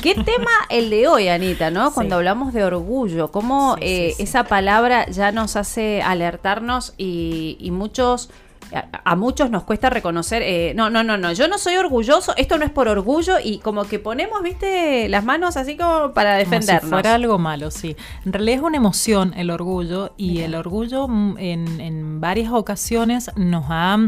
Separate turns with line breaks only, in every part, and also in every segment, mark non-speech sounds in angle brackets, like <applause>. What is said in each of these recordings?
¿Qué tema el de hoy, Anita, no? Cuando hablamos de orgullo, cómo eh, esa palabra ya nos hace alertarnos y, y muchos a, muchos nos cuesta reconocer, eh, no, no, no, no, yo no soy orgulloso, esto no es por orgullo y como que ponemos, viste, las manos así como para defendernos. Como
si fuera algo malo, sí. En realidad es una emoción el orgullo y el orgullo mm, en, varias ocasiones nos ha,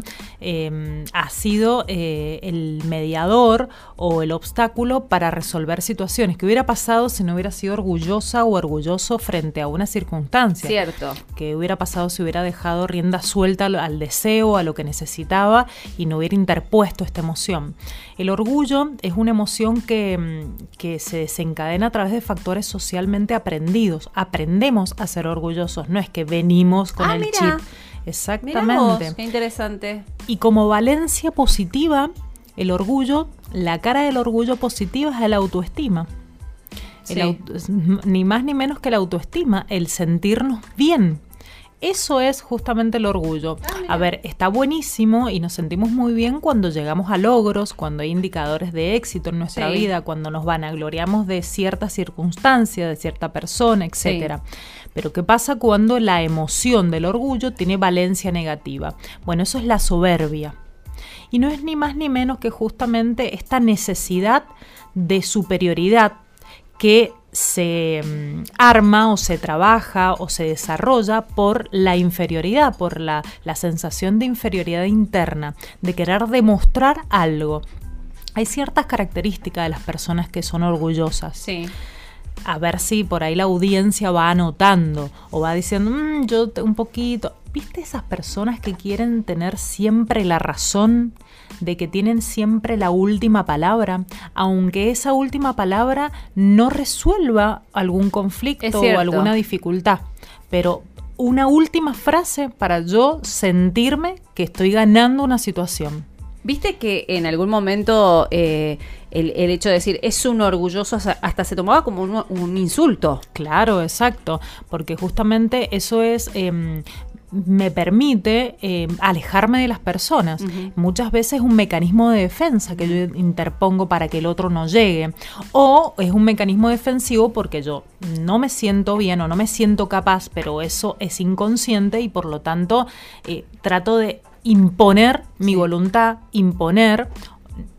em, ha sido eh, el mediador o el obstáculo para resolver situaciones. ¿Qué hubiera pasado si no hubiera sido orgullosa o orgulloso frente a una circunstancia?
Cierto.
¿Qué hubiera pasado si hubiera dejado rienda suelta al deseo a lo que necesitaba y no hubiera interpuesto esta emoción. El orgullo es una emoción que, mm, que se desencadena a través de factores socialmente aprendidos. Aprendemos a ser orgullosos, no es que venimos con
ah,
el
chip.
Exactamente.
qué interesante.
Y como valencia positiva, el orgullo, la cara del orgullo positiva es la autoestima. ni más ni menos que la autoestima, el sentirnos bien eso es justamente el orgullo. Ah, a ver, está buenísimo y nos sentimos muy bien cuando llegamos a logros, cuando hay indicadores de éxito en nuestra vida, cuando nos vanagloriamos de cierta circunstancia, de cierta persona, etcétera. Pero ¿qué pasa cuando la emoción del orgullo tiene valencia negativa? Bueno, eso es la soberbia. Y no es ni más ni menos que justamente esta necesidad de superioridad que se mm, arma o se trabaja o se desarrolla por la inferioridad, por la, sensación de inferioridad interna, de querer demostrar algo. Hay ciertas características de las personas que son orgullosas.
Sí.
A ver si por ahí la audiencia va anotando o va diciendo, mm, yo un poquito. ¿Viste esas personas que quieren tener siempre la razón? De que tienen siempre la última palabra, aunque esa última palabra no resuelva algún conflicto o alguna dificultad. Pero una última frase para yo sentirme que estoy ganando una situación.
Viste que en algún momento eh, el, hecho de decir es un orgulloso hasta se tomaba como un, insulto.
Claro, exacto, porque justamente eso es em, me permite eh, alejarme de las personas. Muchas veces es un mecanismo de defensa que yo interpongo para que el otro no llegue. O es un mecanismo defensivo porque yo no me siento bien o no me siento capaz, pero eso es inconsciente y por lo tanto eh, trato de imponer mi voluntad, imponer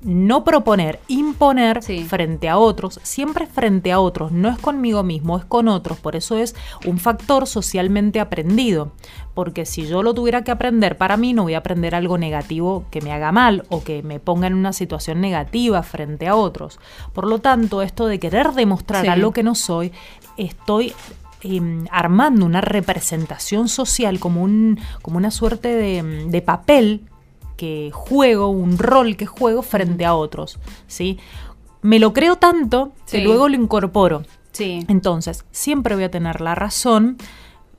no proponer, imponer frente a otros, siempre frente a otros, no es conmigo mismo, es con otros, por eso es un factor socialmente aprendido, porque si yo lo tuviera que aprender para mí, no voy a aprender algo negativo que me haga mal o que me ponga en una situación negativa frente a otros. Por lo tanto, esto de querer demostrar a lo que no soy, estoy em, armando una representación social como, un, como una suerte de, de papel que juego, un rol que juego frente a otros, ¿sí? Me lo creo tanto que luego lo incorporo.
Sí.
Entonces, siempre voy a tener la razón,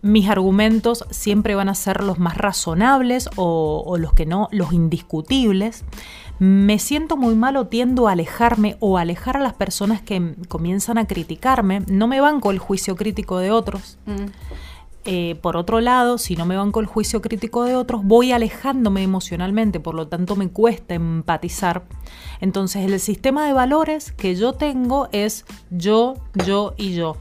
mis argumentos siempre van a ser los más razonables o, los que no, los indiscutibles. Me siento muy mal o tiendo a alejarme o alejar a las personas que comienzan a criticarme. No me banco el juicio crítico de otros. Mm. Eh, por otro lado, si no me banco el juicio crítico de otros, voy alejándome emocionalmente, por lo tanto me cuesta empatizar. Entonces el sistema de valores que yo tengo es yo, yo y yo.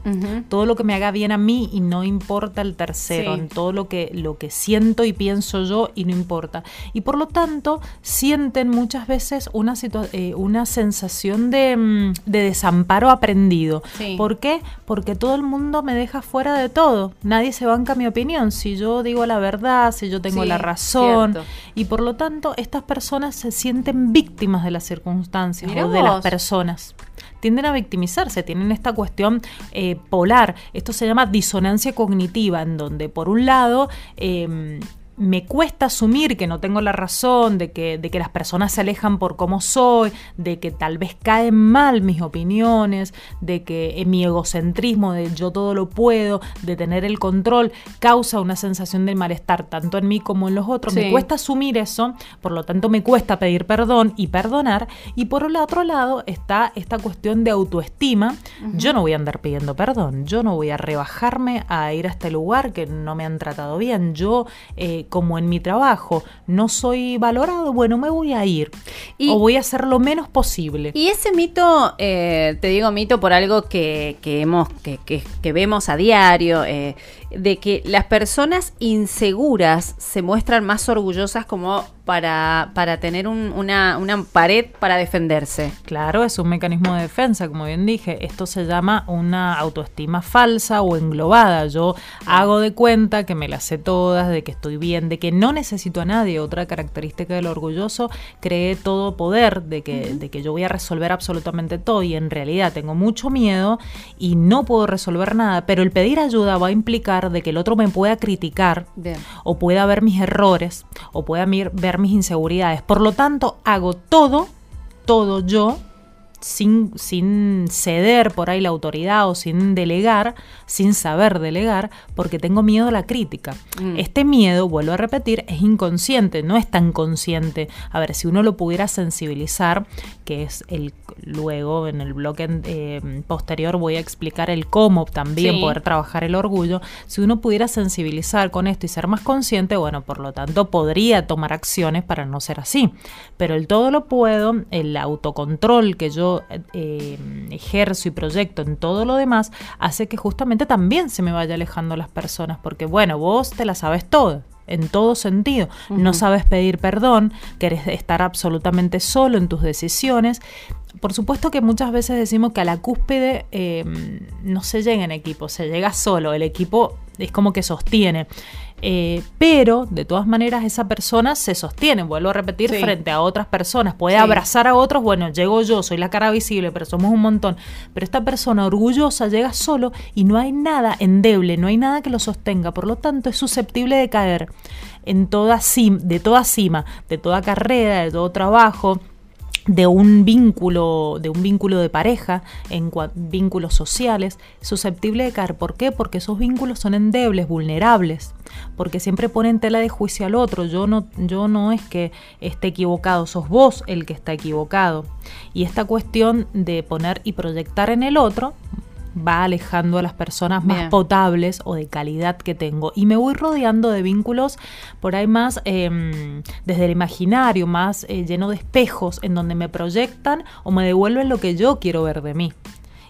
Todo lo que me haga bien a mí y no importa el tercero, todo lo que, lo que siento y pienso yo y no importa. Y por lo tanto sienten muchas veces una, eh, una sensación de, mm, de, desamparo aprendido. ¿Por qué? Porque todo el mundo me deja fuera de todo. Nadie se va mi opinión, si yo digo la verdad, si yo tengo la razón. Y por lo tanto, estas personas se sienten víctimas de las circunstancias o de las personas tienden a victimizarse, tienen esta cuestión eh, polar. Esto se llama disonancia cognitiva, en donde por un lado em, me cuesta asumir que no tengo la razón, de que, de que las personas se alejan por cómo soy, de que tal vez caen mal mis opiniones, de que mi egocentrismo de yo todo lo puedo, de tener el control, causa una sensación de malestar tanto en mí como en los otros. Me cuesta asumir eso, por lo tanto me cuesta pedir perdón y perdonar. Y por el otro lado está esta cuestión de autoestima. Yo no voy a andar pidiendo perdón, yo no voy a rebajarme a ir a este lugar que no me han tratado bien, yo... Eh, como en mi trabajo no soy valorado, bueno, me voy a ir o voy a hacer lo menos posible.
Y ese mito, eh, te digo mito por algo que, que hemos, que, que, vemos a diario, eh, de que las personas inseguras se muestran más orgullosas como para, para tener una, una, pared para defenderse.
Claro, es un mecanismo de defensa, como bien dije. Esto se llama una autoestima falsa o englobada. Yo hago de cuenta que me las sé todas, de que estoy bien, de que no necesito a nadie. Otra característica del orgulloso, cree todo poder, de que, de que yo voy a resolver absolutamente todo y en realidad tengo mucho miedo y no puedo resolver nada, pero el pedir ayuda va a implicar de que el otro me pueda criticar o pueda ver mis errores o pueda ver mis inseguridades. Por lo tanto, hago todo, todo yo sin, sin ceder por ahí la autoridad o sin delegar, sin saber delegar, porque tengo miedo a la crítica. Mm. Este miedo, vuelvo a repetir, es inconsciente, no es tan consciente. A ver, si uno lo pudiera sensibilizar, que es el luego en el bloque eh, posterior voy a explicar el cómo también poder trabajar el orgullo. Si uno pudiera sensibilizar con esto y ser más consciente, bueno, por lo tanto podría tomar acciones para no ser así. Pero el todo lo puedo, el autocontrol que yo eh, ejerzo y proyecto en todo lo demás, hace que justamente también se me vaya alejando las personas, porque bueno, vos te la sabes todo en todo sentido. No sabes pedir perdón, querés estar absolutamente solo en tus decisiones. Por supuesto que muchas veces decimos que a la cúspide em, no se llega en equipo, se llega solo, el equipo es como que sostiene. Eh, pero de todas maneras esa persona se sostiene, vuelvo a repetir, frente a otras personas, puede abrazar a otros, bueno, llego yo, soy la cara visible, pero somos un montón, pero esta persona orgullosa llega solo y no hay nada endeble, no hay nada que lo sostenga, por lo tanto es susceptible de caer en toda cima, de toda cima, de toda carrera, de todo trabajo, de un vínculo, de un vínculo de pareja, en vínculos sociales, susceptible de caer. ¿Por qué? Porque esos vínculos son endebles, vulnerables, porque siempre ponen tela de juicio al otro. Yo no, yo no es que esté equivocado, sos vos el que está equivocado. Y esta cuestión de poner y proyectar en el otro, va alejando a las personas más potables o de calidad que tengo. Y me voy rodeando de vínculos por ahí más em, desde el imaginario, más eh, lleno de espejos en donde me proyectan o me devuelven lo que yo quiero ver de mí.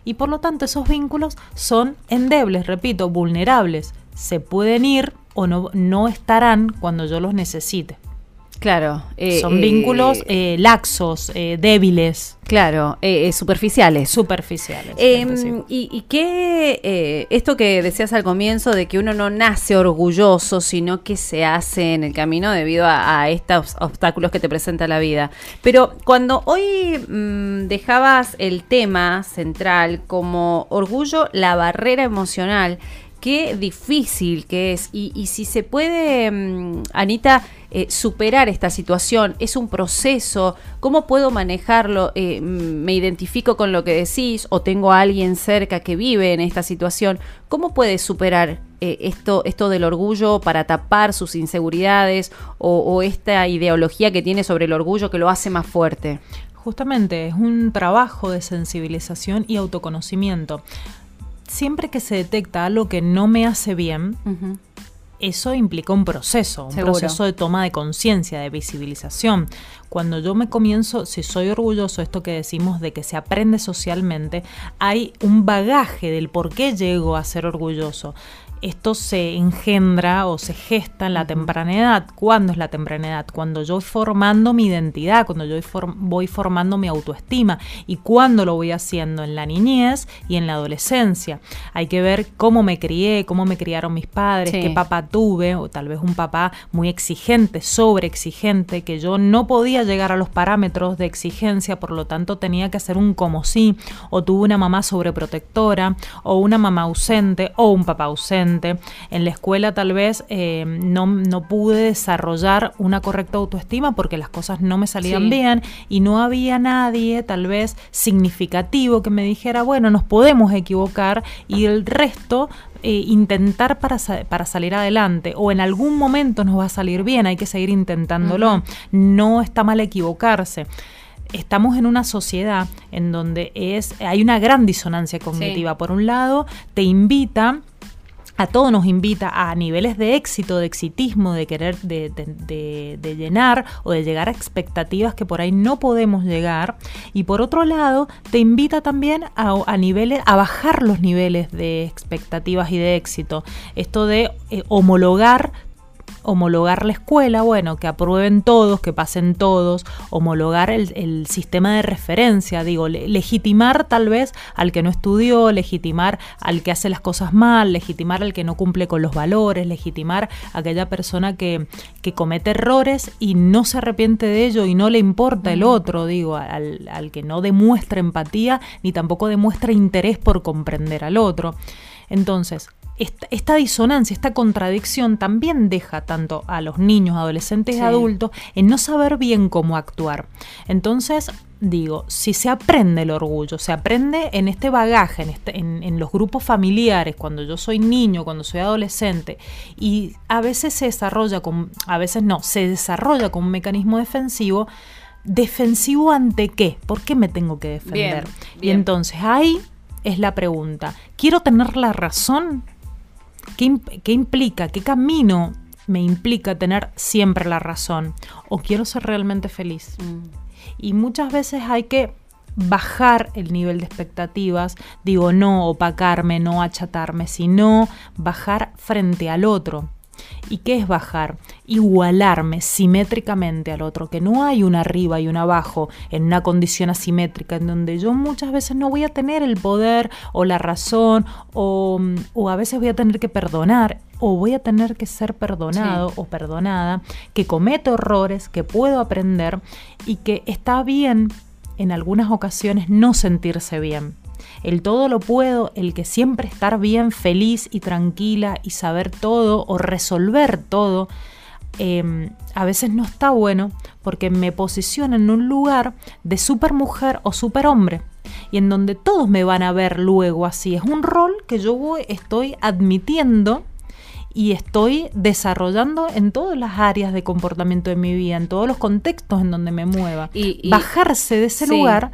Y por lo tanto esos vínculos son endebles, repito, vulnerables. Se pueden ir o no, no estarán cuando yo los necesite.
Claro.
Eh, Son vínculos eh, eh, laxos, débiles.
Claro, superficiales.
Superficiales.
Em, y, y qué, esto que decías al comienzo de que uno no nace orgulloso, sino que se hace en el camino debido a, estos obstáculos que te presenta la vida. Pero cuando hoy mm, dejabas el tema central como orgullo, la barrera emocional, qué difícil que es. Y, si se puede, mm, Anita, eh, superar esta situación, es un proceso, ¿cómo puedo manejarlo? Eh, ¿Me identifico con lo que decís o tengo a alguien cerca que vive en esta situación? ¿Cómo puedes superar eh, esto, esto del orgullo para tapar sus inseguridades o, o esta ideología que tiene sobre el orgullo que lo hace más fuerte?
Justamente es un trabajo de sensibilización y autoconocimiento siempre que se detecta algo que no me hace bien, eso implica un proceso, un proceso de toma de conciencia, de visibilización. Cuando yo me comienzo, si soy orgulloso, esto que decimos de que se aprende socialmente, hay un bagaje del por qué llego a ser orgulloso esto se engendra o se gesta en la temprana edad. ¿Cuándo es la temprana edad? Cuando yo voy formando mi identidad, cuando yo voy formando mi autoestima. ¿Y cuándo lo voy haciendo? En la niñez y en la adolescencia. Hay que ver cómo me crié, cómo me criaron mis padres, qué papá tuve, o tal vez un papá muy exigente, sobre exigente, que yo no podía llegar a los parámetros de exigencia, por lo tanto tenía que hacer un como sí, o tuve una mamá sobreprotectora, o una mamá ausente, o un papá ausente en la escuela tal vez eh, no, no, pude desarrollar una correcta autoestima porque las cosas no me salían bien y no había nadie tal vez significativo que me dijera, bueno, nos podemos equivocar y el resto eh, intentar para, para, salir adelante o en algún momento nos va a salir bien, hay que seguir intentándolo, no está mal equivocarse. Estamos en una sociedad en donde es hay una gran disonancia cognitiva. Por un lado, te invita a todos nos invita a niveles de éxito, de exitismo, de querer, de, llenar o de llegar a expectativas que por ahí no podemos llegar. Y por otro lado, te invita también a, a niveles, a bajar los niveles de expectativas y de éxito. Esto de eh, homologar homologar la escuela, bueno, que aprueben todos, que pasen todos, homologar el, sistema de referencia, digo, legitimar tal vez al que no estudió, legitimar al que hace las cosas mal, legitimar al que no cumple con los valores, legitimar a aquella persona que, que comete errores y no se arrepiente de ello y no le importa el otro, digo, al, al que no demuestra empatía ni tampoco demuestra interés por comprender al otro. Entonces, esta, disonancia, esta contradicción también deja tanto a los niños, adolescentes y adultos en no saber bien cómo actuar. Entonces, digo, si se aprende el orgullo, se aprende en este bagaje, en, este, en, los grupos familiares, cuando yo soy niño, cuando soy adolescente, y a veces se desarrolla con, a veces no, se desarrolla con un mecanismo defensivo, ¿defensivo ante qué? ¿Por qué me tengo que defender? Y entonces ahí es la pregunta, ¿quiero tener la razón? ¿Qué, implica? ¿Qué camino me implica tener siempre la razón? ¿O quiero ser realmente feliz? Mm. Y muchas veces hay que bajar el nivel de expectativas, digo, no opacarme, no achatarme, sino bajar frente al otro. ¿Y qué es bajar? Igualarme simétricamente al otro, que no hay un arriba y un abajo en una condición asimétrica en donde yo muchas veces no voy a tener el poder o la razón o, a veces voy a tener que perdonar o voy a tener que ser perdonado o perdonada, que cometo errores, que puedo aprender y que está bien en algunas ocasiones no sentirse bien el todo lo puedo, el que siempre estar bien, feliz y tranquila y saber todo o resolver todo, em, a veces no está bueno porque me posiciona en un lugar de mujer o hombre y en donde todos me van a ver luego así. Es un rol que yo estoy admitiendo y estoy desarrollando en todas las áreas de comportamiento de mi vida, en todos los contextos en donde me mueva. Y, Bajarse de ese lugar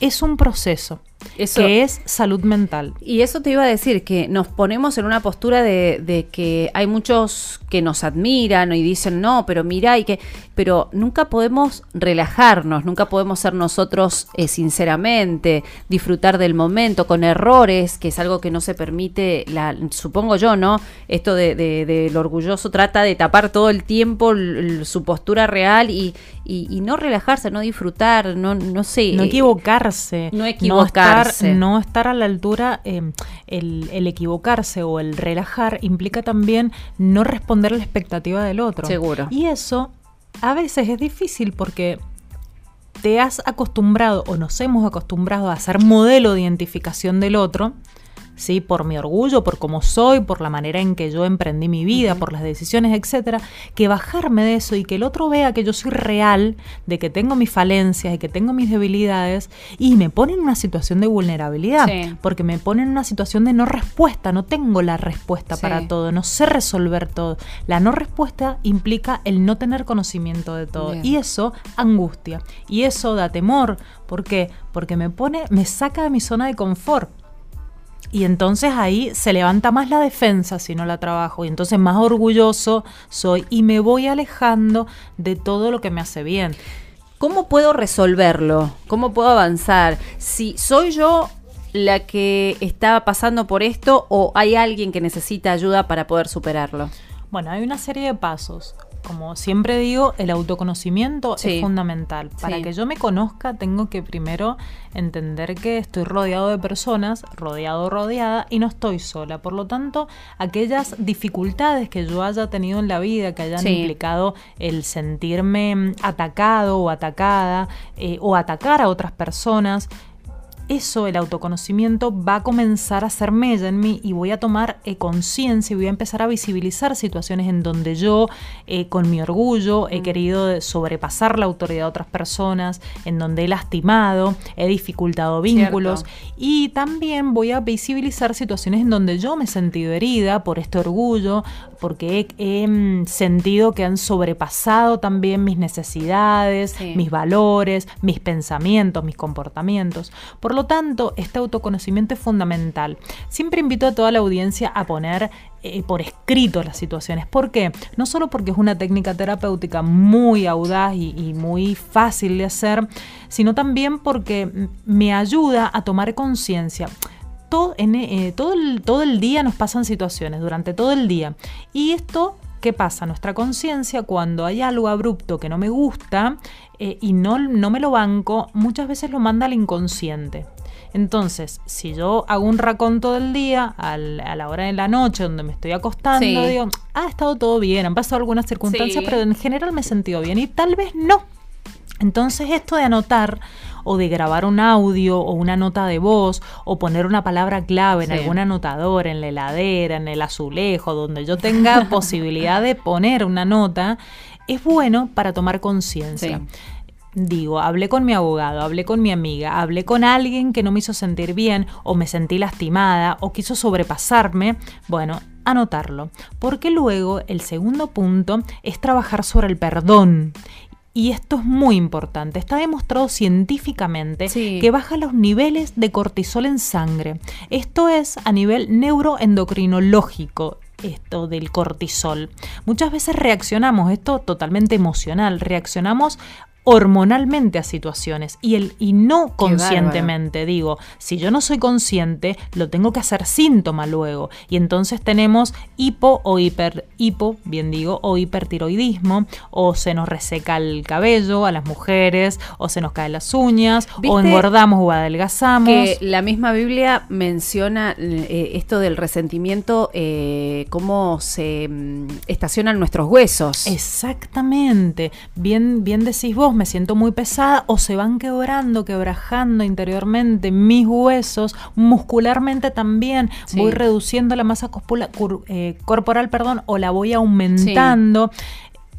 es un proceso que es salud mental.
Y eso te iba a decir, que nos ponemos en una postura de, que hay muchos que nos admiran y dicen, no, pero mira, y que, pero nunca podemos relajarnos, nunca podemos ser nosotros eh, sinceramente, disfrutar del momento con errores, que es algo que no se permite, la, supongo yo, ¿no? Esto de, del orgulloso trata de tapar todo el tiempo su postura real y, y, no relajarse, no disfrutar, no, no sé.
No equivocarse.
No equivocarse
no estar a la altura, eh, el, equivocarse o el relajar implica también no responder a la expectativa del otro.
Seguro.
Y eso a veces es difícil porque te has acostumbrado o nos hemos acostumbrado a ser modelo de identificación del otro ¿sí? por mi orgullo, por cómo soy, por la manera en que yo emprendí mi vida, por las decisiones, etcétera, que bajarme de eso y que el otro vea que yo soy real, de que tengo mis falencias y que tengo mis debilidades y me pone en una situación de vulnerabilidad, porque me pone en una situación de no respuesta, no tengo la respuesta para todo, no sé resolver todo. La no respuesta implica el no tener conocimiento de todo y eso angustia y eso da temor, ¿por qué? Porque me pone me saca de mi zona de confort. Y entonces ahí se levanta más la defensa si no la trabajo. Y entonces más orgulloso soy y me voy alejando de todo lo que me hace bien.
¿Cómo puedo resolverlo? ¿Cómo puedo avanzar? Si soy yo la que está pasando por esto o hay alguien que necesita ayuda para poder superarlo.
Bueno, hay una serie de pasos como siempre digo, el autoconocimiento es fundamental. Para que yo me conozca, tengo que primero entender que estoy rodeado de personas, rodeado, rodeada, y no estoy sola. Por lo tanto, aquellas dificultades que yo haya tenido en la vida, que hayan implicado el sentirme atacado o atacada, eh, o atacar a otras personas, eso, el autoconocimiento, va a comenzar a hacer mella en mí y voy a tomar eh, conciencia y voy a empezar a visibilizar situaciones en donde yo, eh, con mi orgullo, he mm. querido sobrepasar la autoridad de otras personas, en donde he lastimado, he dificultado vínculos y también voy a visibilizar situaciones en donde yo me he sentido herida por este orgullo, porque he, mm, sentido que han sobrepasado también mis necesidades, mis valores, mis pensamientos, mis comportamientos. Por lo tanto, este autoconocimiento es fundamental. Siempre invito a toda la audiencia a poner eh, por escrito las situaciones. ¿Por qué? No solo porque es una técnica terapéutica muy audaz y, muy fácil de hacer, sino también porque me ayuda a tomar conciencia. Eh, todo, el, todo el día nos pasan situaciones, durante todo el día. Y esto ¿Qué pasa? Nuestra conciencia, cuando hay algo abrupto que no me gusta eh, y no, no me lo banco, muchas veces lo manda al inconsciente. Entonces, si yo hago un raconto del día a la hora de la noche donde me estoy acostando, digo, ha estado todo bien, han pasado algunas circunstancias, pero en general me he sentido bien y tal vez no. Entonces esto de anotar o de grabar un audio o una nota de voz o poner una palabra clave en algún anotador, en la heladera, en el azulejo, donde yo tenga <laughs> posibilidad de poner una nota, es bueno para tomar conciencia digo, hablé con mi abogado, hablé con mi amiga, hablé con alguien que no me hizo sentir bien o me sentí lastimada o quiso sobrepasarme, bueno, anotarlo. Porque luego el segundo punto es trabajar sobre el perdón. Y esto es muy importante. Está demostrado científicamente que baja los niveles de cortisol en sangre. Esto es a nivel neuroendocrinológico esto del cortisol. Muchas veces reaccionamos, esto totalmente emocional, reaccionamos hormonalmente a situaciones y, el, y no conscientemente. Digo, si yo no soy consciente, lo tengo que hacer síntoma luego. Y entonces tenemos hipo o hiper, hipo, bien digo, o hipertiroidismo, o se nos reseca el cabello a las mujeres, o se nos caen las uñas, o engordamos o adelgazamos.
Que la misma Biblia menciona eh, esto del resentimiento, eh, cómo se mm, estacionan nuestros huesos.
Exactamente. Bien, bien decís vos, me siento muy pesada o se van quebrando, quebrajando interiormente mis huesos, muscularmente también voy reduciendo la masa eh, corporal perdón, o la voy aumentando.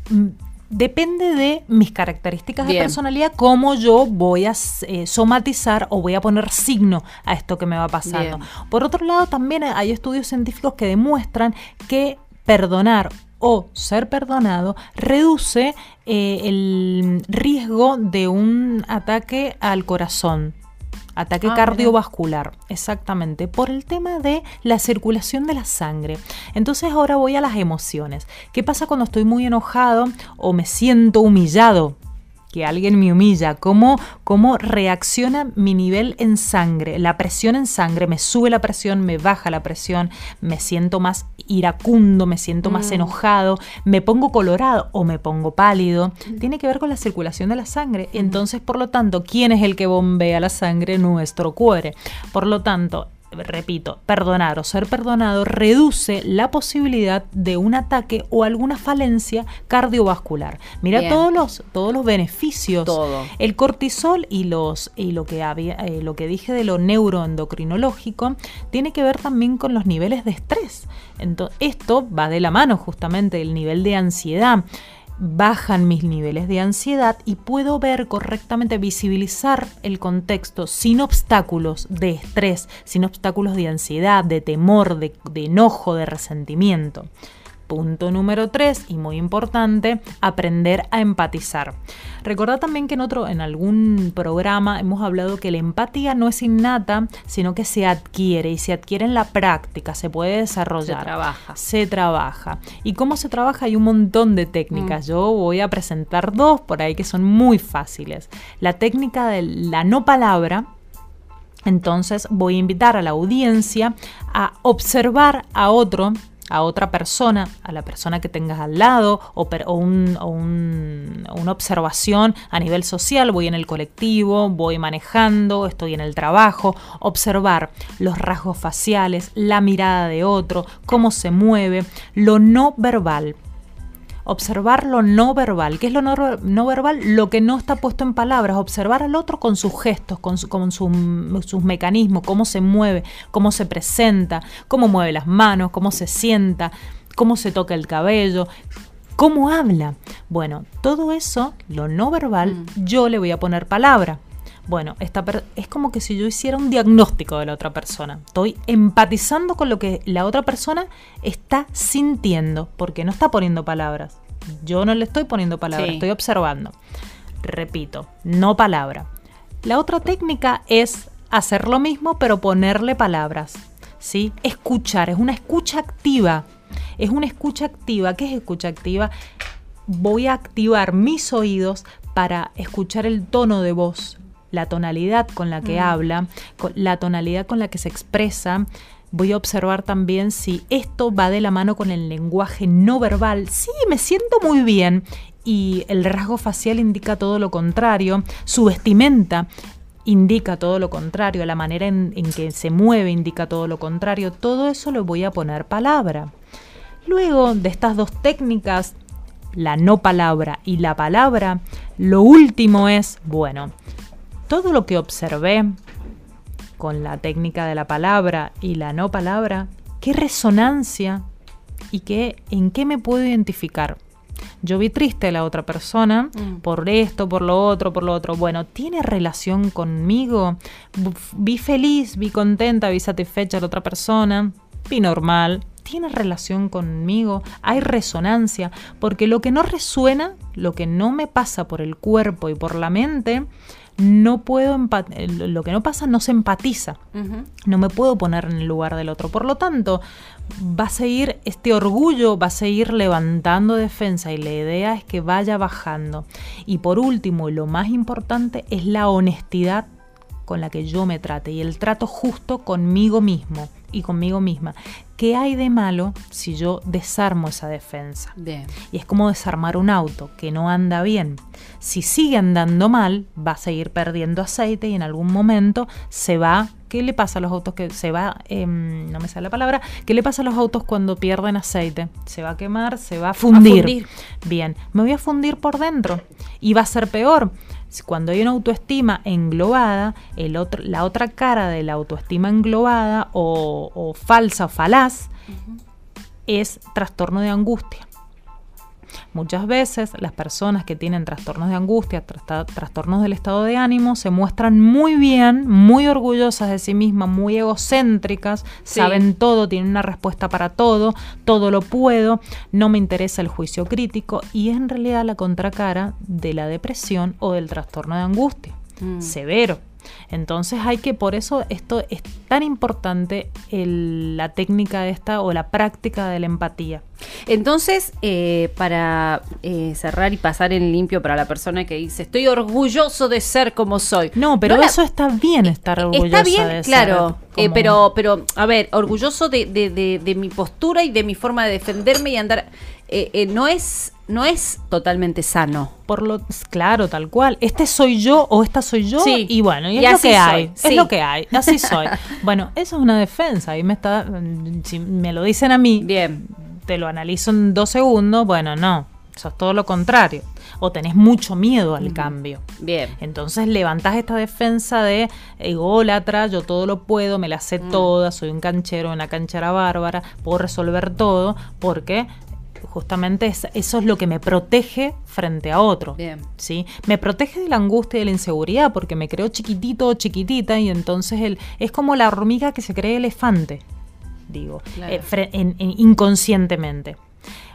Mm, depende de mis características de personalidad, cómo yo voy a eh, somatizar o voy a poner signo a esto que me va pasando. Por otro lado, también hay estudios científicos que demuestran que perdonar o ser perdonado reduce eh, el riesgo de un ataque al corazón. Ataque ah, cardiovascular, exactamente, por el tema de la circulación de la sangre. Entonces ahora voy a las emociones. ¿Qué pasa cuando estoy muy enojado o me siento humillado? Que alguien me humilla, cómo, cómo reacciona mi nivel en sangre, la presión en sangre, me sube la presión, me baja la presión, me siento más iracundo, me siento más mm. enojado, me pongo colorado o me pongo pálido, tiene que ver con la circulación de la sangre. Entonces, por lo tanto, ¿quién es el que bombea la sangre? Nuestro cuore. Por lo tanto, repito, perdonar o ser perdonado reduce la posibilidad de un ataque o alguna falencia cardiovascular. Mira todos los todos los beneficios.
Todo.
El cortisol y los y lo que había eh, lo que dije de lo neuroendocrinológico tiene que ver también con los niveles de estrés. Entonces, esto va de la mano justamente el nivel de ansiedad bajan mis niveles de ansiedad y puedo ver correctamente, visibilizar el contexto sin obstáculos de estrés, sin obstáculos de ansiedad, de temor, de, enojo, de resentimiento. Punto número 3 y muy importante, aprender a empatizar. Recordad también que en otro, en algún programa hemos hablado que la empatía no es innata, sino que se adquiere y se adquiere en la práctica, se puede desarrollar.
Se trabaja.
Se trabaja. ¿Y cómo se trabaja? Hay un montón de técnicas. Mm. Yo voy a presentar dos por ahí que son muy fáciles. La técnica de la no palabra, entonces voy a invitar a la audiencia a observar a otro a otra persona, a la persona que tengas al lado, o, una observación a nivel social, voy en el colectivo, voy manejando, estoy en el trabajo, observar los rasgos faciales, la mirada de otro, cómo se mueve, lo no verbal observar lo no verbal. ¿Qué es lo no, verbal? Lo que no está puesto en palabras, observar al otro con sus gestos, con, sus mecanismos, cómo se mueve, cómo se presenta, cómo mueve las manos, cómo se sienta, cómo se toca el cabello, cómo habla. Bueno, todo eso, lo no verbal, mm. yo le voy a poner palabra. Bueno, esta es como que si yo hiciera un diagnóstico de la otra persona. Estoy empatizando con lo que la otra persona está sintiendo, porque no está poniendo palabras. Yo no le estoy poniendo palabras, estoy observando. Repito, no palabra. La otra técnica es hacer lo mismo, pero ponerle palabras. ¿sí? Escuchar, es una escucha activa. Es una escucha activa. ¿Qué es escucha activa? Voy a activar mis oídos para escuchar el tono de voz, la tonalidad con la que habla, la tonalidad con la que se expresa. Voy a observar también si esto va de la mano con el lenguaje no verbal. Sí, me siento muy bien. Y el rasgo facial indica todo lo contrario. Su vestimenta indica todo lo contrario. La manera en, en que se mueve indica todo lo contrario. Todo eso lo voy a poner palabra. Luego de estas dos técnicas, la no palabra y la palabra, lo último es, bueno, todo lo que observé con la técnica de la palabra y la no palabra, qué resonancia y qué, en qué me puedo identificar. Yo vi triste a la otra persona mm. por esto, por lo otro, por lo otro. Bueno, ¿tiene relación conmigo? Vi feliz, vi contenta, vi satisfecha a la otra persona. Vi normal. ¿Tiene relación conmigo? ¿Hay resonancia? Porque lo que no resuena, lo que no me pasa por el cuerpo y por la mente, no puedo lo que no pasa no se empatiza. No me puedo poner en el lugar del otro. Por lo tanto, va a seguir este orgullo, va a seguir levantando defensa y la idea es que vaya bajando. Y por último, y lo más importante, es la honestidad con la que yo me trate y el trato justo conmigo mismo y conmigo misma. ¿Qué hay de malo si yo desarmo esa defensa? Y es como desarmar un auto que no anda bien. Si sigue andando mal, va a seguir perdiendo aceite y en algún momento se va. ¿Qué le pasa a los autos que se va? Em, no me sale la palabra. ¿Qué le pasa a los autos cuando pierden aceite? Se va a quemar, se va a fundir. Bien, me voy a fundir por dentro y va a ser peor cuando hay una autoestima englobada, el otro, la otra cara de la autoestima englobada o, falsa o falaz es trastorno de angustia. Muchas veces las personas que tienen trastornos de angustia, trastornos del estado de ánimo, se muestran muy bien, muy orgullosas de sí mismas, muy egocéntricas, saben todo, tienen una respuesta para todo, todo lo puedo, no me interesa el juicio crítico y es en realidad la contracara de la depresión o del trastorno de angustia. Mm. Severo. Entonces hay que, por eso esto es tan importante la técnica esta o la práctica de la empatía.
Entonces, eh, para eh, cerrar y pasar en limpio para la persona que dice, estoy orgulloso de ser como soy.
No, pero eso está bien estar orgulloso.
Está bien, claro. Eh, pero, pero, a ver, orgulloso de, de, mi postura y de mi forma de defenderme y andar. no es no es totalmente sano.
Por lo claro, tal cual. Este soy yo o esta soy yo y bueno, y es lo que hay, es lo que hay, así soy. <laughs> bueno, eso es una defensa y me está si me lo dicen a mí, bien, te lo analizo en dos segundos, bueno, no, eso es todo lo contrario. O tenés mucho miedo al cambio.
Bien.
Entonces levantás esta defensa de ególatra, yo todo lo puedo, me la sé mm. toda, soy un canchero, una canchera bárbara, puedo resolver todo, porque justamente eso es lo que me protege frente a otro. Bien. ¿sí? Me protege de la angustia y de la inseguridad porque me creo chiquitito o chiquitita y entonces el, es como la hormiga que se cree elefante, digo, eh, inconscientemente.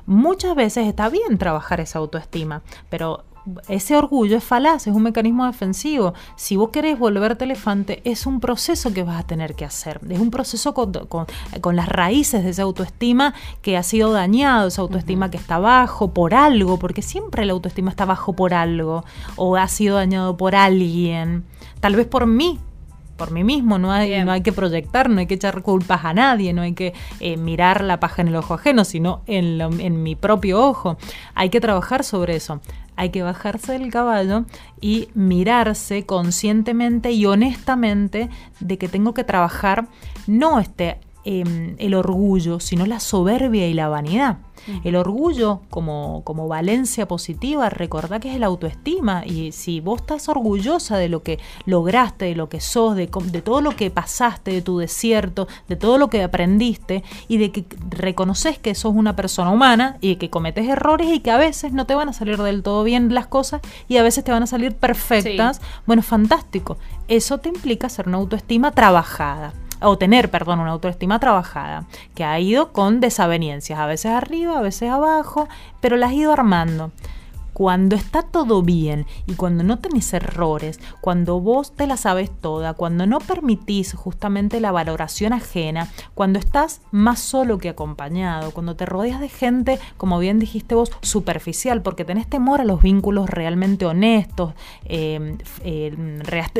Muchas veces está bien trabajar esa autoestima, pero ese orgullo es falaz, es un mecanismo defensivo. Si vos querés volverte elefante, es un proceso que vas a tener que hacer. Es un proceso con, las raíces de esa autoestima que ha sido dañado, esa autoestima que está bajo por algo, porque siempre la autoestima está bajo por algo, o ha sido dañado por alguien, tal vez por mí, por mí mismo, no hay, no hay que proyectar, no hay que echar culpas a nadie, no hay que eh, mirar la paja en el ojo ajeno, sino en, en mi propio ojo. Hay que trabajar sobre eso hay que bajarse del caballo y mirarse conscientemente y honestamente de que tengo que trabajar no este Em, el orgullo, sino la soberbia y la vanidad. El orgullo como, como valencia positiva, recordá que es la autoestima y si vos estás orgullosa de lo que lograste, de lo que sos, de, de, todo lo que pasaste, de tu desierto, de todo lo que aprendiste y de que reconoces que sos una persona humana y que cometes errores y que a veces no te van a salir del todo bien las cosas y a veces te van a salir perfectas, bueno, fantástico. Eso te implica ser una autoestima trabajada o tener, perdón, una autoestima trabajada, que ha ido con desavenencias, a veces arriba, a veces abajo, pero las ha ido armando. cuando está todo bien y cuando no tenés errores, cuando vos te la sabes toda, cuando no permitís justamente la valoración ajena, cuando estás más solo que acompañado, cuando te rodeas de gente, como bien dijiste vos, superficial, porque tenés temor a los vínculos realmente honestos, eh, eh,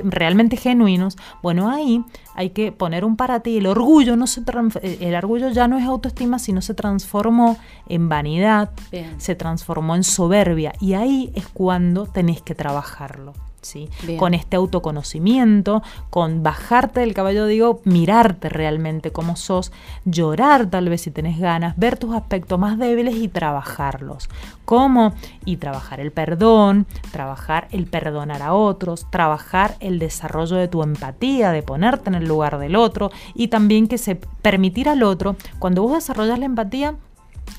realmente genuinos, bueno, ahí hay que poner un para ti. El orgullo, no se eh, el orgullo ya no es autoestima, sino se transformó en vanidad, se transformó en soberbia. Y ahí es cuando tenés que trabajarlo. ¿Sí? Con este autoconocimiento, con bajarte del caballo, digo, mirarte realmente como sos, llorar tal vez si tenés ganas, ver tus aspectos más débiles y trabajarlos. ¿Cómo? Y trabajar el perdón, trabajar el perdonar a otros, trabajar el desarrollo de tu empatía, de ponerte en el lugar del otro y también que se permitir al otro, cuando vos desarrollas la empatía,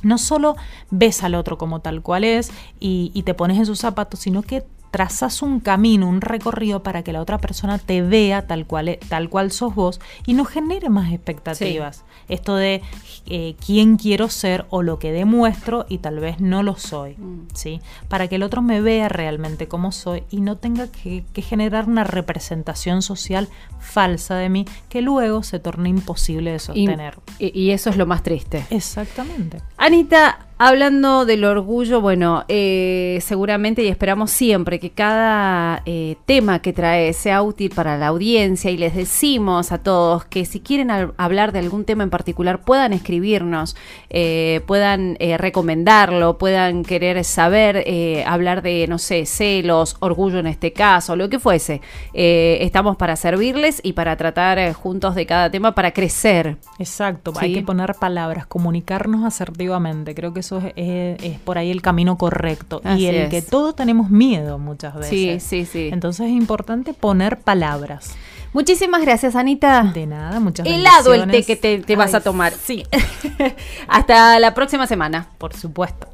no solo ves al otro como tal cual es y, y, te pones en sus zapatos, sino que trazas un camino, un recorrido para que la otra persona te vea tal cual, e, tal cual sos vos y no genere más expectativas. Esto de eh, quién quiero ser o lo que demuestro y tal vez no lo soy, mm. ¿sí? Para que el otro me vea realmente como soy y no tenga que, generar una representación social falsa de mí que luego se torne imposible de sostener.
y eso es lo más triste.
Exactamente.
Anita, Hablando del orgullo, bueno, eh, seguramente y esperamos siempre que cada eh, tema que trae sea útil para la audiencia y les decimos a todos que si quieren hablar de algún tema en particular puedan escribirnos, eh, puedan recomendarlo, puedan querer saber, hablar de, no sé, celos, orgullo en este caso, lo que fuese. estamos para servirles y para tratar juntos de cada tema para crecer.
Exacto, hay que poner palabras, comunicarnos asertivamente, creo que eso es, por ahí el camino correcto. y el que todos tenemos miedo muchas veces.
Sí, sí, sí.
Entonces es importante poner palabras.
Muchísimas gracias, Anita.
De nada, muchas
gracias. Helado el té que te, vas a tomar.
Sí. <laughs>
Hasta la próxima semana.
Por supuesto.